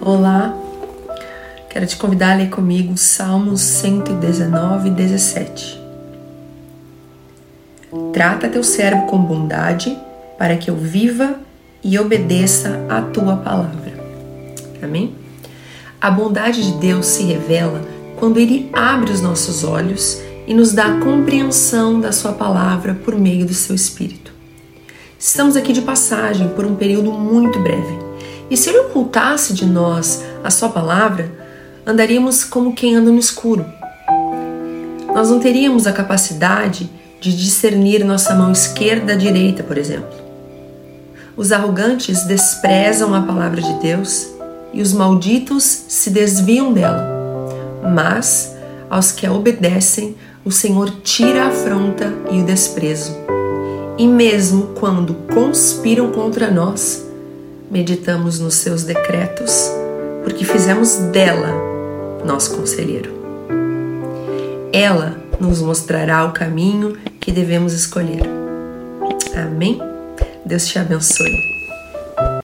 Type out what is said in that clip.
Olá, quero te convidar a ler comigo Salmos 119, 17. Trata teu servo com bondade, para que eu viva e obedeça a tua palavra. Amém? A bondade de Deus se revela quando Ele abre os nossos olhos e nos dá a compreensão da Sua palavra por meio do seu Espírito. Estamos aqui de passagem por um período muito breve e se ele ocultasse de nós a sua palavra, andaríamos como quem anda no escuro. Nós não teríamos a capacidade de discernir nossa mão esquerda da direita, por exemplo. Os arrogantes desprezam a palavra de Deus e os malditos se desviam dela. Mas aos que a obedecem, o Senhor tira a afronta e o desprezo. E mesmo quando conspiram contra nós, meditamos nos seus decretos, porque fizemos dela nosso conselheiro. Ela nos mostrará o caminho que devemos escolher. Amém? Deus te abençoe.